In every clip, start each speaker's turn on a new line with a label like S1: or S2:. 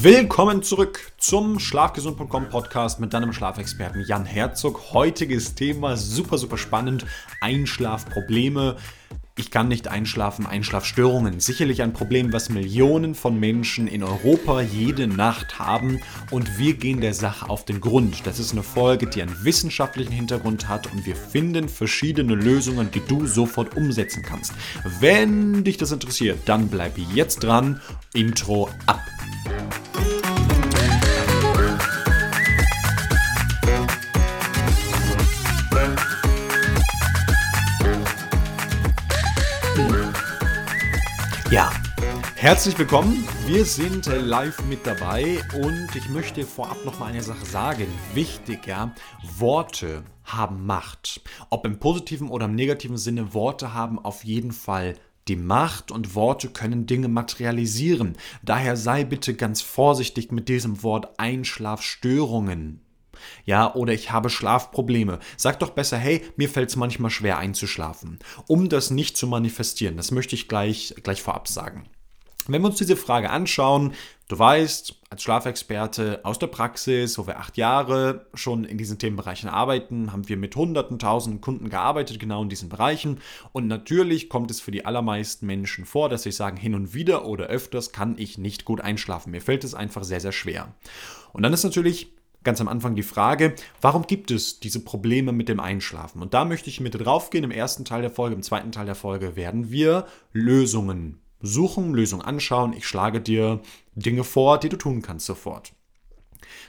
S1: Willkommen zurück zum Schlafgesund.com Podcast mit deinem Schlafexperten Jan Herzog. Heutiges Thema super, super spannend. Einschlafprobleme. Ich kann nicht einschlafen, Einschlafstörungen. Sicherlich ein Problem, was Millionen von Menschen in Europa jede Nacht haben. Und wir gehen der Sache auf den Grund. Das ist eine Folge, die einen wissenschaftlichen Hintergrund hat und wir finden verschiedene Lösungen, die du sofort umsetzen kannst. Wenn dich das interessiert, dann bleib jetzt dran. Intro ab. Ja, herzlich willkommen. Wir sind live mit dabei und ich möchte vorab noch mal eine Sache sagen. Wichtig, ja, Worte haben Macht. Ob im positiven oder im negativen Sinne, Worte haben auf jeden Fall die Macht und Worte können Dinge materialisieren. Daher sei bitte ganz vorsichtig mit diesem Wort Einschlafstörungen. Ja, oder ich habe Schlafprobleme. Sag doch besser, hey, mir fällt es manchmal schwer einzuschlafen. Um das nicht zu manifestieren, das möchte ich gleich, gleich vorab sagen. Wenn wir uns diese Frage anschauen, du weißt, als Schlafexperte aus der Praxis, wo wir acht Jahre schon in diesen Themenbereichen arbeiten, haben wir mit hunderten, tausenden Kunden gearbeitet, genau in diesen Bereichen. Und natürlich kommt es für die allermeisten Menschen vor, dass sie sagen, hin und wieder oder öfters kann ich nicht gut einschlafen. Mir fällt es einfach sehr, sehr schwer. Und dann ist natürlich ganz am Anfang die Frage, warum gibt es diese Probleme mit dem Einschlafen? Und da möchte ich mit draufgehen. Im ersten Teil der Folge, im zweiten Teil der Folge werden wir Lösungen suchen, Lösungen anschauen. Ich schlage dir Dinge vor, die du tun kannst sofort.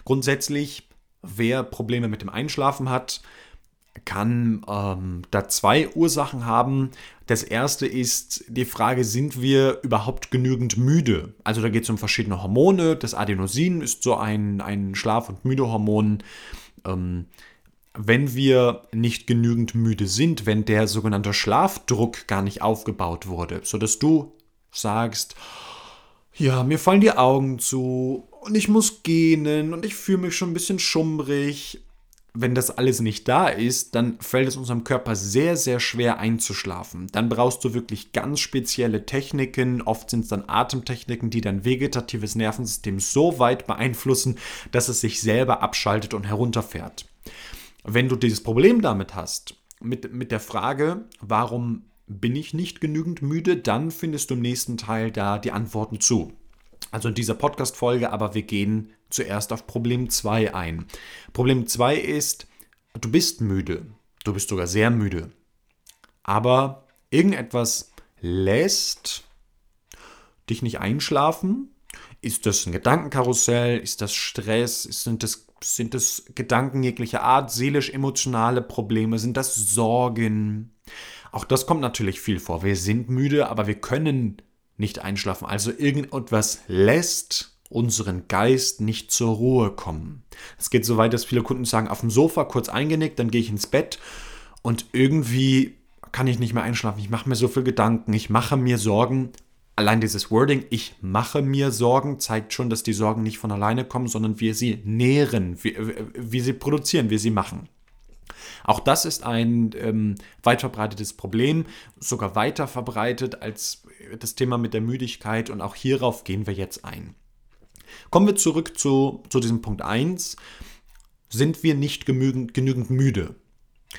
S1: Grundsätzlich, wer Probleme mit dem Einschlafen hat, kann ähm, da zwei Ursachen haben. Das erste ist die Frage, sind wir überhaupt genügend müde? Also da geht es um verschiedene Hormone. Das Adenosin ist so ein, ein Schlaf- und Müdehormon. Ähm, wenn wir nicht genügend müde sind, wenn der sogenannte Schlafdruck gar nicht aufgebaut wurde, sodass du sagst, ja, mir fallen die Augen zu und ich muss gähnen und ich fühle mich schon ein bisschen schummrig wenn das alles nicht da ist, dann fällt es unserem Körper sehr, sehr schwer einzuschlafen. Dann brauchst du wirklich ganz spezielle Techniken. Oft sind es dann Atemtechniken, die dein vegetatives Nervensystem so weit beeinflussen, dass es sich selber abschaltet und herunterfährt. Wenn du dieses Problem damit hast, mit, mit der Frage, warum bin ich nicht genügend müde, dann findest du im nächsten Teil da die Antworten zu. Also in dieser Podcast-Folge, aber wir gehen zuerst auf Problem 2 ein. Problem 2 ist, du bist müde. Du bist sogar sehr müde. Aber irgendetwas lässt dich nicht einschlafen. Ist das ein Gedankenkarussell? Ist das Stress? Sind das, sind das Gedanken jeglicher Art? Seelisch-emotionale Probleme? Sind das Sorgen? Auch das kommt natürlich viel vor. Wir sind müde, aber wir können nicht einschlafen. Also irgendetwas lässt unseren Geist nicht zur Ruhe kommen. Es geht so weit, dass viele Kunden sagen, auf dem Sofa kurz eingenickt, dann gehe ich ins Bett und irgendwie kann ich nicht mehr einschlafen. Ich mache mir so viel Gedanken, ich mache mir Sorgen. Allein dieses Wording, ich mache mir Sorgen, zeigt schon, dass die Sorgen nicht von alleine kommen, sondern wir sie nähren, wie, wie sie produzieren, wir sie machen. Auch das ist ein ähm, weit verbreitetes Problem, sogar weiter verbreitet als das Thema mit der Müdigkeit und auch hierauf gehen wir jetzt ein. Kommen wir zurück zu, zu diesem Punkt 1. Sind wir nicht genügend, genügend müde?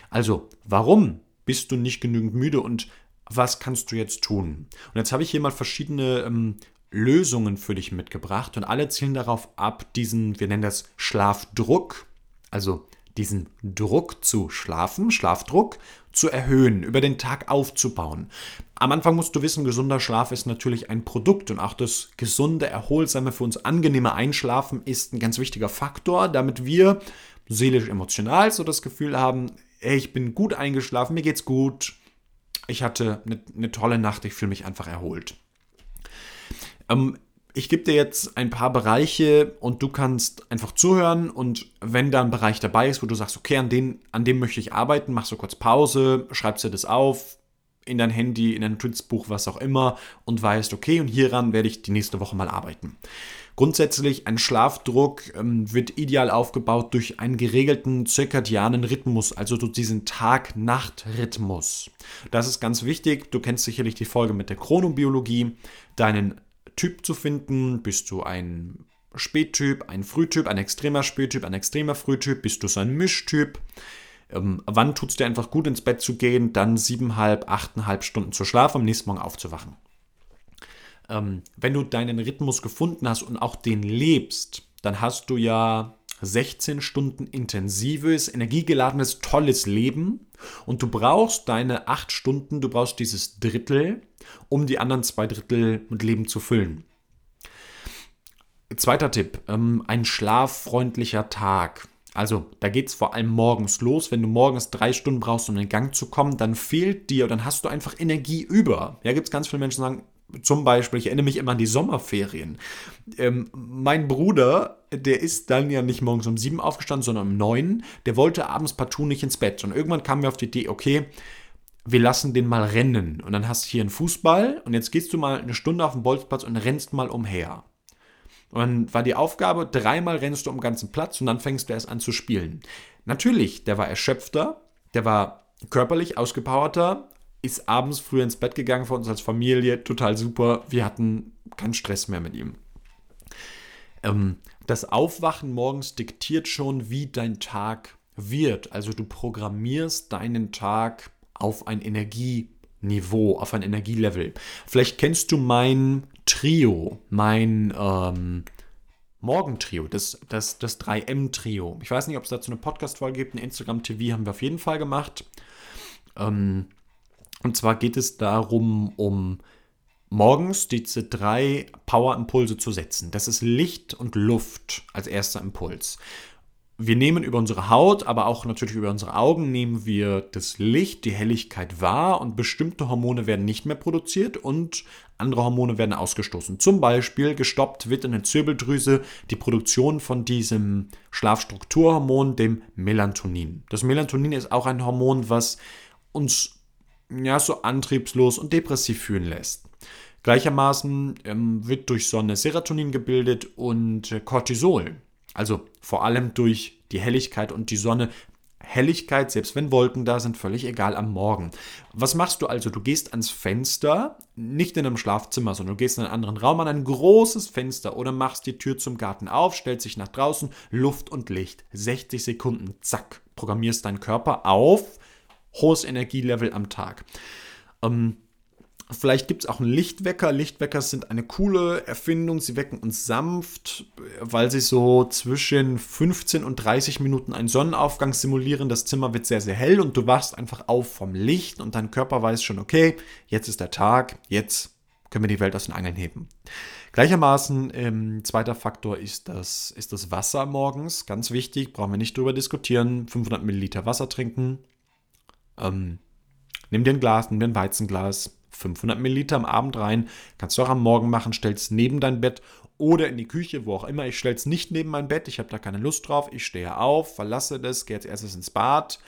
S1: Also, warum bist du nicht genügend müde und was kannst du jetzt tun? Und jetzt habe ich hier mal verschiedene ähm, Lösungen für dich mitgebracht und alle zielen darauf ab, diesen, wir nennen das Schlafdruck, also diesen Druck zu schlafen, Schlafdruck, zu erhöhen, über den Tag aufzubauen. Am Anfang musst du wissen, gesunder Schlaf ist natürlich ein Produkt und auch das gesunde, erholsame, für uns angenehme Einschlafen ist ein ganz wichtiger Faktor, damit wir seelisch emotional so das Gefühl haben, ey, ich bin gut eingeschlafen, mir geht's gut, ich hatte eine, eine tolle Nacht, ich fühle mich einfach erholt. Ähm, ich gebe dir jetzt ein paar Bereiche und du kannst einfach zuhören und wenn da ein Bereich dabei ist, wo du sagst, okay, an, den, an dem möchte ich arbeiten, machst du kurz Pause, schreibst dir das auf in dein Handy, in dein Notizbuch, was auch immer und weißt, okay, und hieran werde ich die nächste Woche mal arbeiten. Grundsätzlich ein Schlafdruck ähm, wird ideal aufgebaut durch einen geregelten zirkadianen Rhythmus, also durch diesen Tag-Nacht-Rhythmus. Das ist ganz wichtig. Du kennst sicherlich die Folge mit der Chronobiologie. Deinen Typ zu finden. Bist du ein Spättyp, ein Frühtyp, ein extremer Spättyp, ein extremer Frühtyp? Bist du so ein Mischtyp? Ähm, wann tut es dir einfach gut ins Bett zu gehen, dann siebeneinhalb, achteinhalb Stunden zu schlafen, am nächsten Morgen aufzuwachen? Ähm, wenn du deinen Rhythmus gefunden hast und auch den lebst, dann hast du ja 16 Stunden intensives, energiegeladenes, tolles Leben und du brauchst deine 8 Stunden, du brauchst dieses Drittel, um die anderen zwei Drittel mit Leben zu füllen. Zweiter Tipp, ähm, ein schlaffreundlicher Tag. Also da geht es vor allem morgens los. Wenn du morgens drei Stunden brauchst, um in Gang zu kommen, dann fehlt dir, dann hast du einfach Energie über. Ja, gibt es ganz viele Menschen, die sagen, zum Beispiel, ich erinnere mich immer an die Sommerferien. Ähm, mein Bruder, der ist dann ja nicht morgens um sieben aufgestanden, sondern um neun. Der wollte abends partout nicht ins Bett. Und irgendwann kam mir auf die Idee, okay, wir lassen den mal rennen. Und dann hast du hier einen Fußball und jetzt gehst du mal eine Stunde auf den Bolzplatz und rennst mal umher. Und dann war die Aufgabe, dreimal rennst du um den ganzen Platz und dann fängst du erst an zu spielen. Natürlich, der war erschöpfter, der war körperlich ausgepowerter, ist abends früher ins Bett gegangen für uns als Familie, total super. Wir hatten keinen Stress mehr mit ihm. Ähm, das Aufwachen morgens diktiert schon, wie dein Tag wird. Also du programmierst deinen Tag auf ein Energieniveau, auf ein Energielevel. Vielleicht kennst du mein Trio, mein ähm, Morgentrio, das, das, das 3M-Trio. Ich weiß nicht, ob es dazu eine Podcast-Folge gibt. Ein Instagram-TV haben wir auf jeden Fall gemacht. Ähm, und zwar geht es darum, um morgens diese drei Power-Impulse zu setzen. Das ist Licht und Luft als erster Impuls. Wir nehmen über unsere Haut, aber auch natürlich über unsere Augen, nehmen wir das Licht, die Helligkeit wahr und bestimmte Hormone werden nicht mehr produziert und andere Hormone werden ausgestoßen. Zum Beispiel gestoppt wird in der Zirbeldrüse die Produktion von diesem Schlafstrukturhormon, dem Melatonin. Das Melatonin ist auch ein Hormon, was uns ja, so antriebslos und depressiv fühlen lässt. Gleichermaßen ähm, wird durch Sonne Serotonin gebildet und äh, Cortisol. Also vor allem durch die Helligkeit und die Sonne. Helligkeit, selbst wenn Wolken da sind, völlig egal am Morgen. Was machst du also? Du gehst ans Fenster, nicht in einem Schlafzimmer, sondern du gehst in einen anderen Raum an ein großes Fenster oder machst die Tür zum Garten auf, stellst dich nach draußen, Luft und Licht. 60 Sekunden, zack, programmierst deinen Körper auf hohes Energielevel am Tag. Ähm, Vielleicht gibt es auch einen Lichtwecker. Lichtwecker sind eine coole Erfindung. Sie wecken uns sanft, weil sie so zwischen 15 und 30 Minuten einen Sonnenaufgang simulieren. Das Zimmer wird sehr, sehr hell und du wachst einfach auf vom Licht und dein Körper weiß schon, okay, jetzt ist der Tag, jetzt können wir die Welt aus den Angeln heben. Gleichermaßen, ähm, zweiter Faktor ist das, ist das Wasser morgens. Ganz wichtig, brauchen wir nicht drüber diskutieren. 500 Milliliter Wasser trinken, ähm, nimm dir ein Glas, nimm dir ein Weizenglas, 500 Milliliter am Abend rein, kannst du auch am Morgen machen, stellst neben dein Bett oder in die Küche, wo auch immer. Ich stelle es nicht neben mein Bett, ich habe da keine Lust drauf. Ich stehe auf, verlasse das, gehe als erstes ins Bad.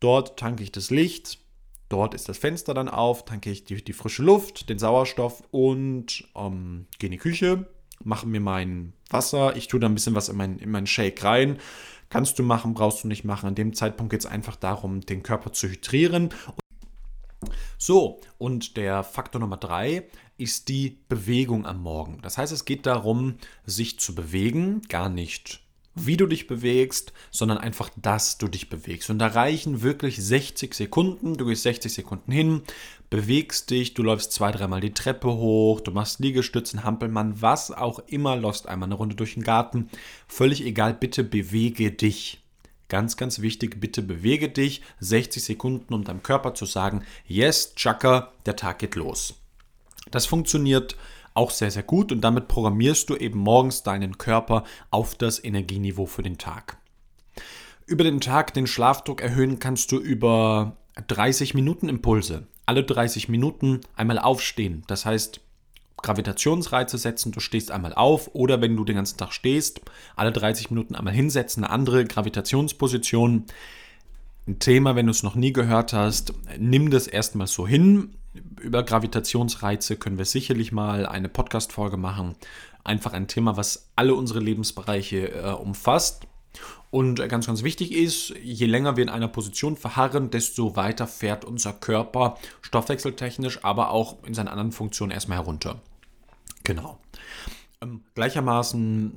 S1: Dort tanke ich das Licht, dort ist das Fenster dann auf, tanke ich die, die frische Luft, den Sauerstoff und ähm, gehe in die Küche, mache mir mein Wasser. Ich tue da ein bisschen was in meinen in mein Shake rein Kannst du machen, brauchst du nicht machen. An dem Zeitpunkt geht es einfach darum, den Körper zu hydrieren. So, und der Faktor Nummer drei ist die Bewegung am Morgen. Das heißt, es geht darum, sich zu bewegen, gar nicht wie du dich bewegst, sondern einfach, dass du dich bewegst. Und da reichen wirklich 60 Sekunden. Du gehst 60 Sekunden hin, bewegst dich, du läufst zwei, dreimal die Treppe hoch, du machst Liegestützen, Hampelmann, was auch immer, läufst einmal eine Runde durch den Garten. Völlig egal, bitte bewege dich. Ganz, ganz wichtig, bitte bewege dich 60 Sekunden, um deinem Körper zu sagen, yes, Chaka, der Tag geht los. Das funktioniert auch sehr, sehr gut und damit programmierst du eben morgens deinen Körper auf das Energieniveau für den Tag. Über den Tag den Schlafdruck erhöhen kannst du über 30 Minuten Impulse. Alle 30 Minuten einmal aufstehen. Das heißt, Gravitationsreize setzen, du stehst einmal auf oder wenn du den ganzen Tag stehst, alle 30 Minuten einmal hinsetzen, eine andere Gravitationsposition. Ein Thema, wenn du es noch nie gehört hast, nimm das erstmal so hin, über Gravitationsreize können wir sicherlich mal eine Podcast-Folge machen. Einfach ein Thema, was alle unsere Lebensbereiche äh, umfasst. Und äh, ganz, ganz wichtig ist, je länger wir in einer Position verharren, desto weiter fährt unser Körper stoffwechseltechnisch, aber auch in seinen anderen Funktionen erstmal herunter. Genau. Ähm, gleichermaßen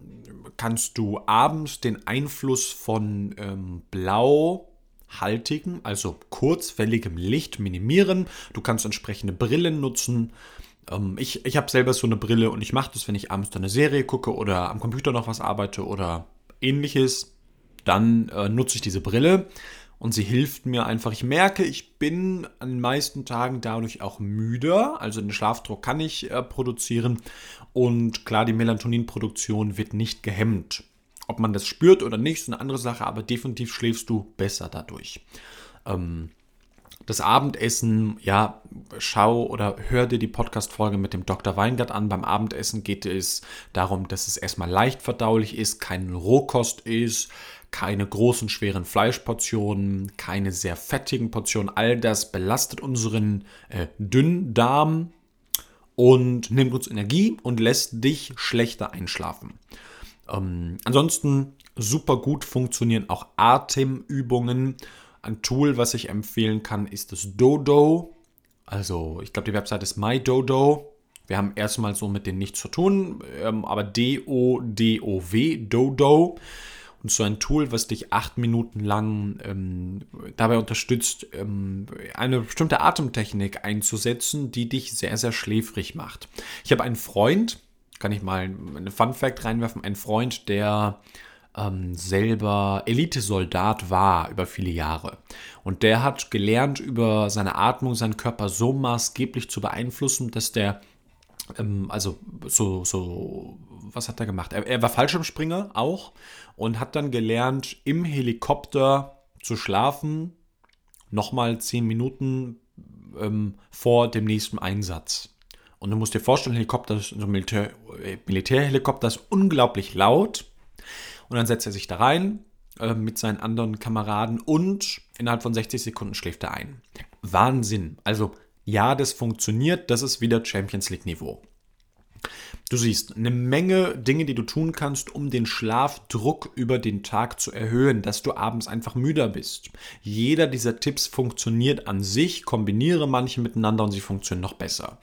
S1: kannst du abends den Einfluss von ähm, blauhaltigem, also kurzwelligem Licht minimieren. Du kannst entsprechende Brillen nutzen. Ähm, ich ich habe selber so eine Brille und ich mache das, wenn ich abends eine Serie gucke oder am Computer noch was arbeite oder ähnliches. Dann äh, nutze ich diese Brille und sie hilft mir einfach. Ich merke, ich bin an den meisten Tagen dadurch auch müder. Also den Schlafdruck kann ich äh, produzieren. Und klar, die Melatoninproduktion wird nicht gehemmt. Ob man das spürt oder nicht, ist eine andere Sache, aber definitiv schläfst du besser dadurch. Ähm, das Abendessen, ja, schau oder hör dir die Podcast-Folge mit dem Dr. Weingart an. Beim Abendessen geht es darum, dass es erstmal leicht verdaulich ist, kein Rohkost ist, keine großen, schweren Fleischportionen, keine sehr fettigen Portionen. All das belastet unseren äh, Dünndarm und nimmt uns Energie und lässt dich schlechter einschlafen. Ähm, ansonsten super gut funktionieren auch Atemübungen. Ein Tool, was ich empfehlen kann, ist das Dodo. Also, ich glaube, die Website ist MyDodo. Wir haben erstmal so mit denen nichts zu tun, ähm, aber D-O-D-O-W, Dodo. Und so ein Tool, was dich acht Minuten lang ähm, dabei unterstützt, ähm, eine bestimmte Atemtechnik einzusetzen, die dich sehr, sehr schläfrig macht. Ich habe einen Freund, kann ich mal eine Fun Fact reinwerfen, einen Freund, der ähm, selber Elitesoldat war über viele Jahre. Und der hat gelernt, über seine Atmung seinen Körper so maßgeblich zu beeinflussen, dass der ähm, also so, so, was hat er gemacht? Er, er war Fallschirmspringer auch und hat dann gelernt, im Helikopter zu schlafen, nochmal zehn Minuten ähm, vor dem nächsten Einsatz. Und du musst dir vorstellen, Helikopter, so Militär, äh, Militärhelikopter ist unglaublich laut. Und dann setzt er sich da rein äh, mit seinen anderen Kameraden und innerhalb von 60 Sekunden schläft er ein. Wahnsinn. Also ja, das funktioniert, das ist wieder Champions League Niveau. Du siehst eine Menge Dinge, die du tun kannst, um den Schlafdruck über den Tag zu erhöhen, dass du abends einfach müder bist. Jeder dieser Tipps funktioniert an sich, kombiniere manche miteinander und sie funktionieren noch besser.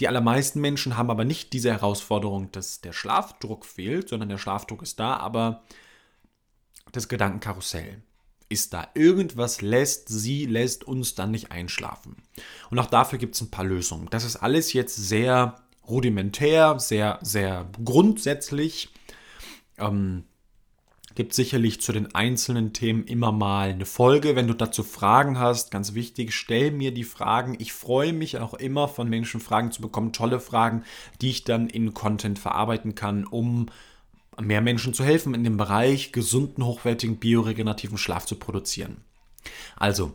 S1: Die allermeisten Menschen haben aber nicht diese Herausforderung, dass der Schlafdruck fehlt, sondern der Schlafdruck ist da, aber das Gedankenkarussell ist da. Irgendwas lässt sie, lässt uns dann nicht einschlafen. Und auch dafür gibt es ein paar Lösungen. Das ist alles jetzt sehr rudimentär, sehr, sehr grundsätzlich. Ähm, gibt sicherlich zu den einzelnen Themen immer mal eine Folge. Wenn du dazu Fragen hast, ganz wichtig, stell mir die Fragen. Ich freue mich auch immer von Menschen Fragen zu bekommen, tolle Fragen, die ich dann in Content verarbeiten kann, um mehr Menschen zu helfen, in dem Bereich gesunden, hochwertigen, bioregenerativen Schlaf zu produzieren. Also,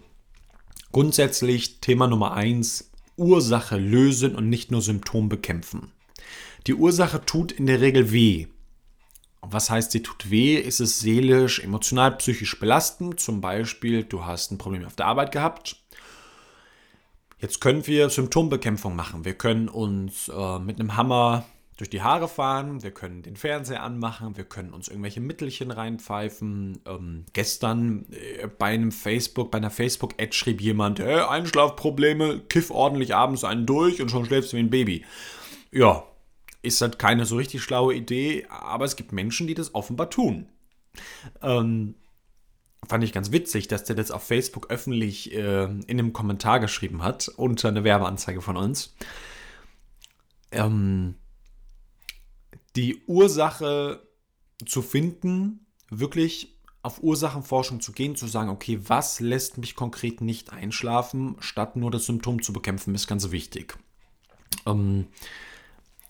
S1: grundsätzlich Thema Nummer eins: Ursache lösen und nicht nur Symptom bekämpfen. Die Ursache tut in der Regel weh. Was heißt, sie tut weh? Ist es seelisch, emotional, psychisch belastend? Zum Beispiel, du hast ein Problem auf der Arbeit gehabt. Jetzt können wir Symptombekämpfung machen. Wir können uns äh, mit einem Hammer durch die Haare fahren, wir können den Fernseher anmachen, wir können uns irgendwelche Mittelchen reinpfeifen. Ähm, gestern äh, bei einem Facebook, bei einer Facebook-Ad schrieb jemand, hey, Einschlafprobleme, kiff ordentlich abends einen durch und schon schläfst du wie ein Baby. Ja, ist halt keine so richtig schlaue Idee, aber es gibt Menschen, die das offenbar tun. Ähm, fand ich ganz witzig, dass der das auf Facebook öffentlich äh, in einem Kommentar geschrieben hat, unter eine Werbeanzeige von uns. Ähm, die Ursache zu finden, wirklich auf Ursachenforschung zu gehen, zu sagen, okay, was lässt mich konkret nicht einschlafen, statt nur das Symptom zu bekämpfen, ist ganz wichtig. Ähm,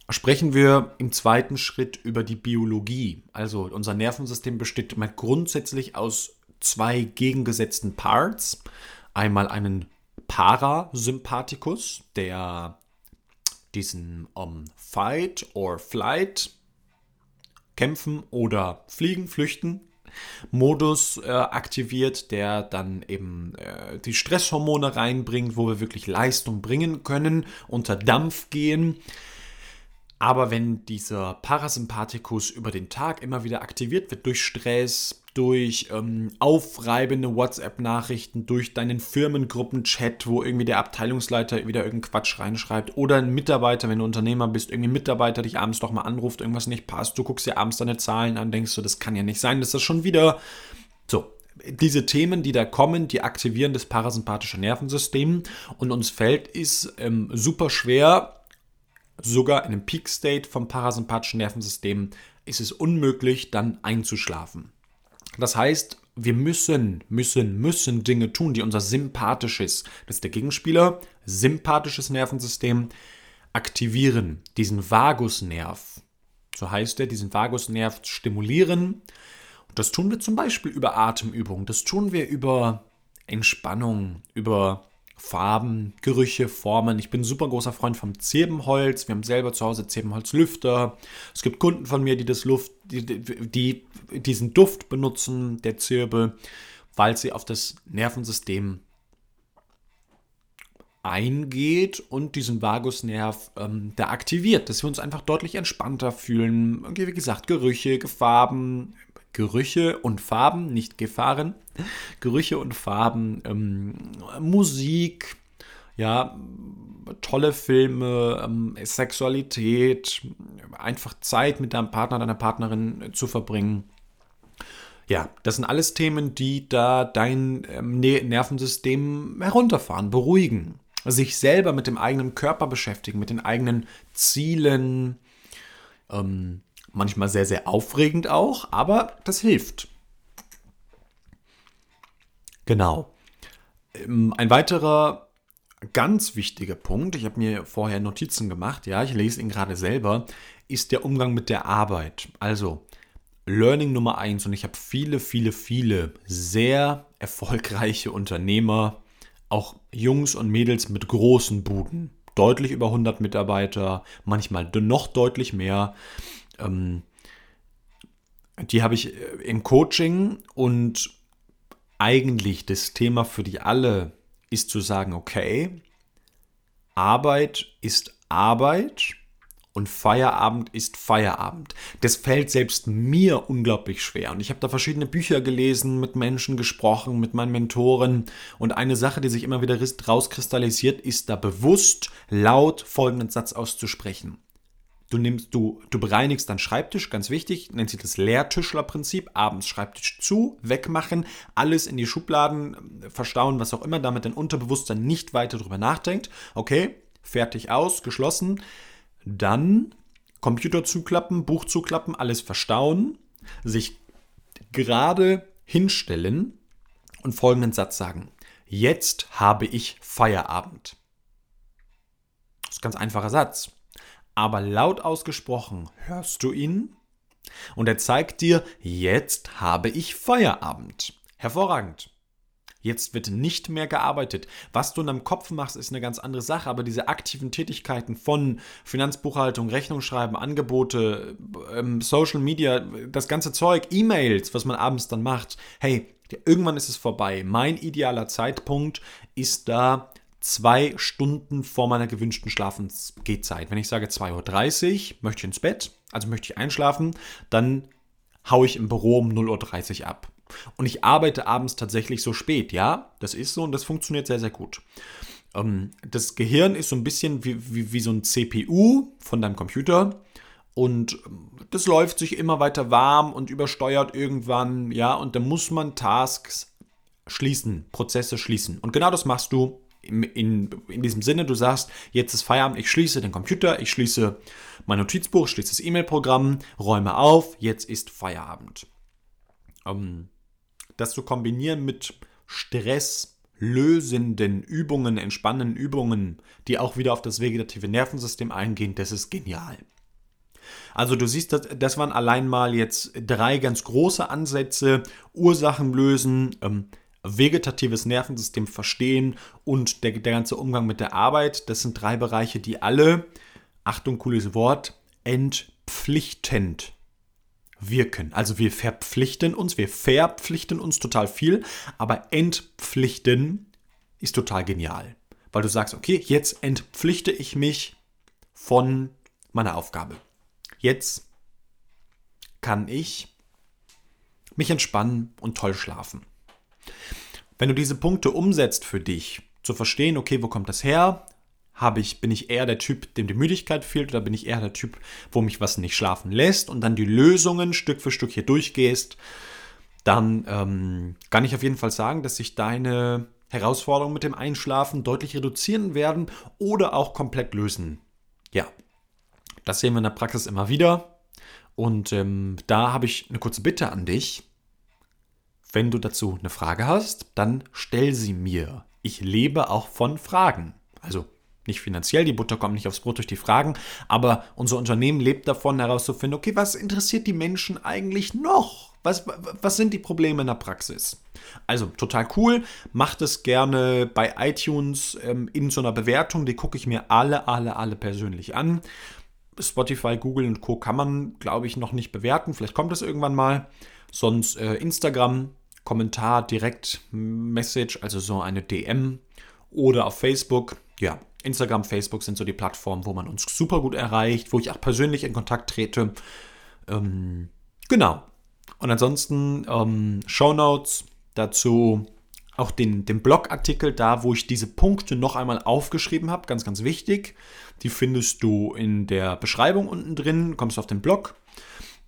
S1: sprechen wir im zweiten Schritt über die Biologie. Also unser Nervensystem besteht mal grundsätzlich aus zwei gegengesetzten Parts. Einmal einen Parasympathikus, der diesen um, Fight or Flight kämpfen oder fliegen, flüchten Modus äh, aktiviert, der dann eben äh, die Stresshormone reinbringt, wo wir wirklich Leistung bringen können, unter Dampf gehen. Aber wenn dieser Parasympathikus über den Tag immer wieder aktiviert wird durch Stress, durch ähm, aufreibende WhatsApp-Nachrichten, durch deinen Firmengruppen-Chat, wo irgendwie der Abteilungsleiter wieder irgendeinen Quatsch reinschreibt oder ein Mitarbeiter, wenn du Unternehmer bist, irgendwie ein Mitarbeiter dich abends doch mal anruft, irgendwas nicht passt, du guckst dir abends deine Zahlen an, denkst du, das kann ja nicht sein, das schon wieder so. Diese Themen, die da kommen, die aktivieren das parasympathische Nervensystem und uns fällt es ähm, super schwer, sogar in einem Peak State vom parasympathischen Nervensystem ist es unmöglich, dann einzuschlafen. Das heißt, wir müssen, müssen, müssen Dinge tun, die unser sympathisches, das ist der Gegenspieler, sympathisches Nervensystem aktivieren, diesen Vagusnerv. So heißt er, diesen Vagusnerv stimulieren. Und das tun wir zum Beispiel über Atemübungen, das tun wir über Entspannung, über Farben, Gerüche, Formen. Ich bin ein super großer Freund vom Zirbenholz. Wir haben selber zu Hause Zirbenholzlüfter. Es gibt Kunden von mir, die das Luft, die, die diesen Duft benutzen, der Zirbe, weil sie auf das Nervensystem eingeht und diesen Vagusnerv ähm, da aktiviert, dass wir uns einfach deutlich entspannter fühlen. Wie gesagt, Gerüche, Farben, Gerüche und Farben, nicht Gefahren, Gerüche und Farben, ähm, Musik, ja, tolle Filme, ähm, Sexualität, einfach Zeit mit deinem Partner, deiner Partnerin zu verbringen. Ja, das sind alles Themen, die da dein ähm, Nervensystem herunterfahren, beruhigen. Sich selber mit dem eigenen Körper beschäftigen, mit den eigenen Zielen, ähm, Manchmal sehr, sehr aufregend auch, aber das hilft. Genau. Ähm, ein weiterer ganz wichtiger Punkt, ich habe mir vorher Notizen gemacht, ja, ich lese ihn gerade selber, ist der Umgang mit der Arbeit. Also, Learning Nummer eins und ich habe viele, viele, viele sehr erfolgreiche Unternehmer, auch Jungs und Mädels mit großen Buden, deutlich über 100 Mitarbeiter, manchmal noch deutlich mehr, ähm, die habe ich äh, im Coaching und eigentlich das Thema für die alle ist zu sagen, okay, Arbeit ist Arbeit und Feierabend ist Feierabend. Das fällt selbst mir unglaublich schwer. Und ich habe da verschiedene Bücher gelesen, mit Menschen gesprochen, mit meinen Mentoren. Und eine Sache, die sich immer wieder rauskristallisiert, ist da bewusst laut folgenden Satz auszusprechen. Du nimmst, du, du bereinigst deinen Schreibtisch, ganz wichtig, nennt sich das Leertischlerprinzip. Abends Schreibtisch zu, wegmachen, alles in die Schubladen äh, verstauen, was auch immer, damit dein Unterbewusstsein nicht weiter darüber nachdenkt. Okay, fertig aus, geschlossen. Dann Computer zuklappen, Buch zuklappen, alles verstauen, sich gerade hinstellen und folgenden Satz sagen. Jetzt habe ich Feierabend. Das ist ein ganz einfacher Satz aber laut ausgesprochen hörst du ihn und er zeigt dir, jetzt habe ich Feierabend. Hervorragend. Jetzt wird nicht mehr gearbeitet. Was du in deinem Kopf machst, ist eine ganz andere Sache, aber diese aktiven Tätigkeiten von Finanzbuchhaltung, Rechnung schreiben, Angebote, ähm, Social Media, das ganze Zeug, E-Mails, was man abends dann macht, hey, irgendwann ist es vorbei. Mein idealer Zeitpunkt ist da zwei Stunden vor meiner gewünschten Schlafensgehzeit. Wenn ich sage 2.30 Uhr, möchte ich ins Bett, also möchte ich einschlafen, dann haue ich im Büro um 0.30 Uhr ab. Und ich arbeite abends tatsächlich so spät, ja, das ist so und das funktioniert sehr, sehr gut. Ähm, das Gehirn ist so ein bisschen wie, wie, wie so ein CPU von deinem Computer und das läuft sich immer weiter warm und übersteuert irgendwann, ja, und da muss man Tasks schließen, Prozesse schließen. Und genau das machst du in, in diesem Sinne, du sagst, jetzt ist Feierabend, ich schließe den Computer, ich schließe mein Notizbuch, schließe das E-Mail-Programm, räume auf, jetzt ist Feierabend. Ähm, das zu kombinieren mit stresslösenden Übungen, entspannenden Übungen, die auch wieder auf das vegetative Nervensystem eingehen, das ist genial. Also du siehst, das, das waren allein mal jetzt drei ganz große Ansätze, Ursachen lösen, ähm, vegetatives Nervensystem verstehen und der, der ganze Umgang mit der Arbeit. Das sind drei Bereiche, die alle, Achtung, cooles Wort, entpflichtend wirken. Also wir verpflichten uns, wir verpflichten uns total viel, aber entpflichten ist total genial. Weil du sagst, okay, jetzt entpflichte ich mich von meine Aufgabe. Jetzt kann ich mich entspannen und toll schlafen. Wenn du diese Punkte umsetzt für dich, zu verstehen, okay, wo kommt das her? Habe ich, bin ich eher der Typ, dem die Müdigkeit fehlt, oder bin ich eher der Typ, wo mich was nicht schlafen lässt und dann die Lösungen Stück für Stück hier durchgehst, dann ähm, kann ich auf jeden Fall sagen, dass sich deine Herausforderungen mit dem Einschlafen deutlich reduzieren werden oder auch komplett lösen. Ja, das sehen wir in der Praxis immer wieder. Und ähm, da habe ich eine kurze Bitte an dich. Wenn du dazu eine Frage hast, dann stell sie mir. Ich lebe auch von Fragen. Also nicht finanziell, die Butter kommt nicht aufs Brot durch die Fragen, aber unser Unternehmen lebt davon herauszufinden, okay, was interessiert die Menschen eigentlich noch? Was, was sind die Probleme in der Praxis? Also total cool. Macht es gerne bei iTunes ähm, in so einer Bewertung. Die gucke ich mir alle, alle, alle persönlich an. Spotify, Google und Co. kann man, glaube ich, noch nicht bewerten. Vielleicht kommt es irgendwann mal. Sonst äh, Instagram, Kommentar, direkt Message, also so eine DM. Oder auf Facebook. Ja, Instagram, Facebook sind so die Plattformen, wo man uns super gut erreicht, wo ich auch persönlich in Kontakt trete. Ähm, genau. Und ansonsten ähm, Show Notes dazu auch den, den Blogartikel da, wo ich diese Punkte noch einmal aufgeschrieben habe, ganz, ganz wichtig. Die findest du in der Beschreibung unten drin, kommst auf den Blog.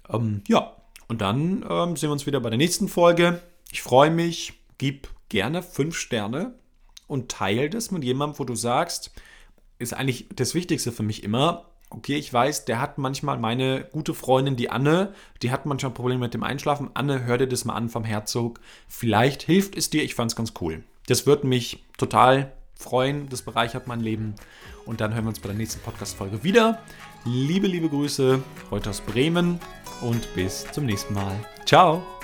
S1: Ähm, ja, und dann ähm, sehen wir uns wieder bei der nächsten Folge. Ich freue mich, gib gerne fünf Sterne und teile das mit jemandem, wo du sagst, ist eigentlich das Wichtigste für mich immer, okay, ich weiß, der hat manchmal meine gute Freundin, die Anne, die hat manchmal Probleme mit dem Einschlafen. Anne, hör dir das mal an vom Herzog. Vielleicht hilft es dir, ich fand es ganz cool. Das würde mich total freuen, das bereichert mein Leben. Und dann hören wir uns bei der nächsten Podcast-Folge wieder. Liebe, liebe Grüße heute aus Bremen und bis zum nächsten Mal. Ciao!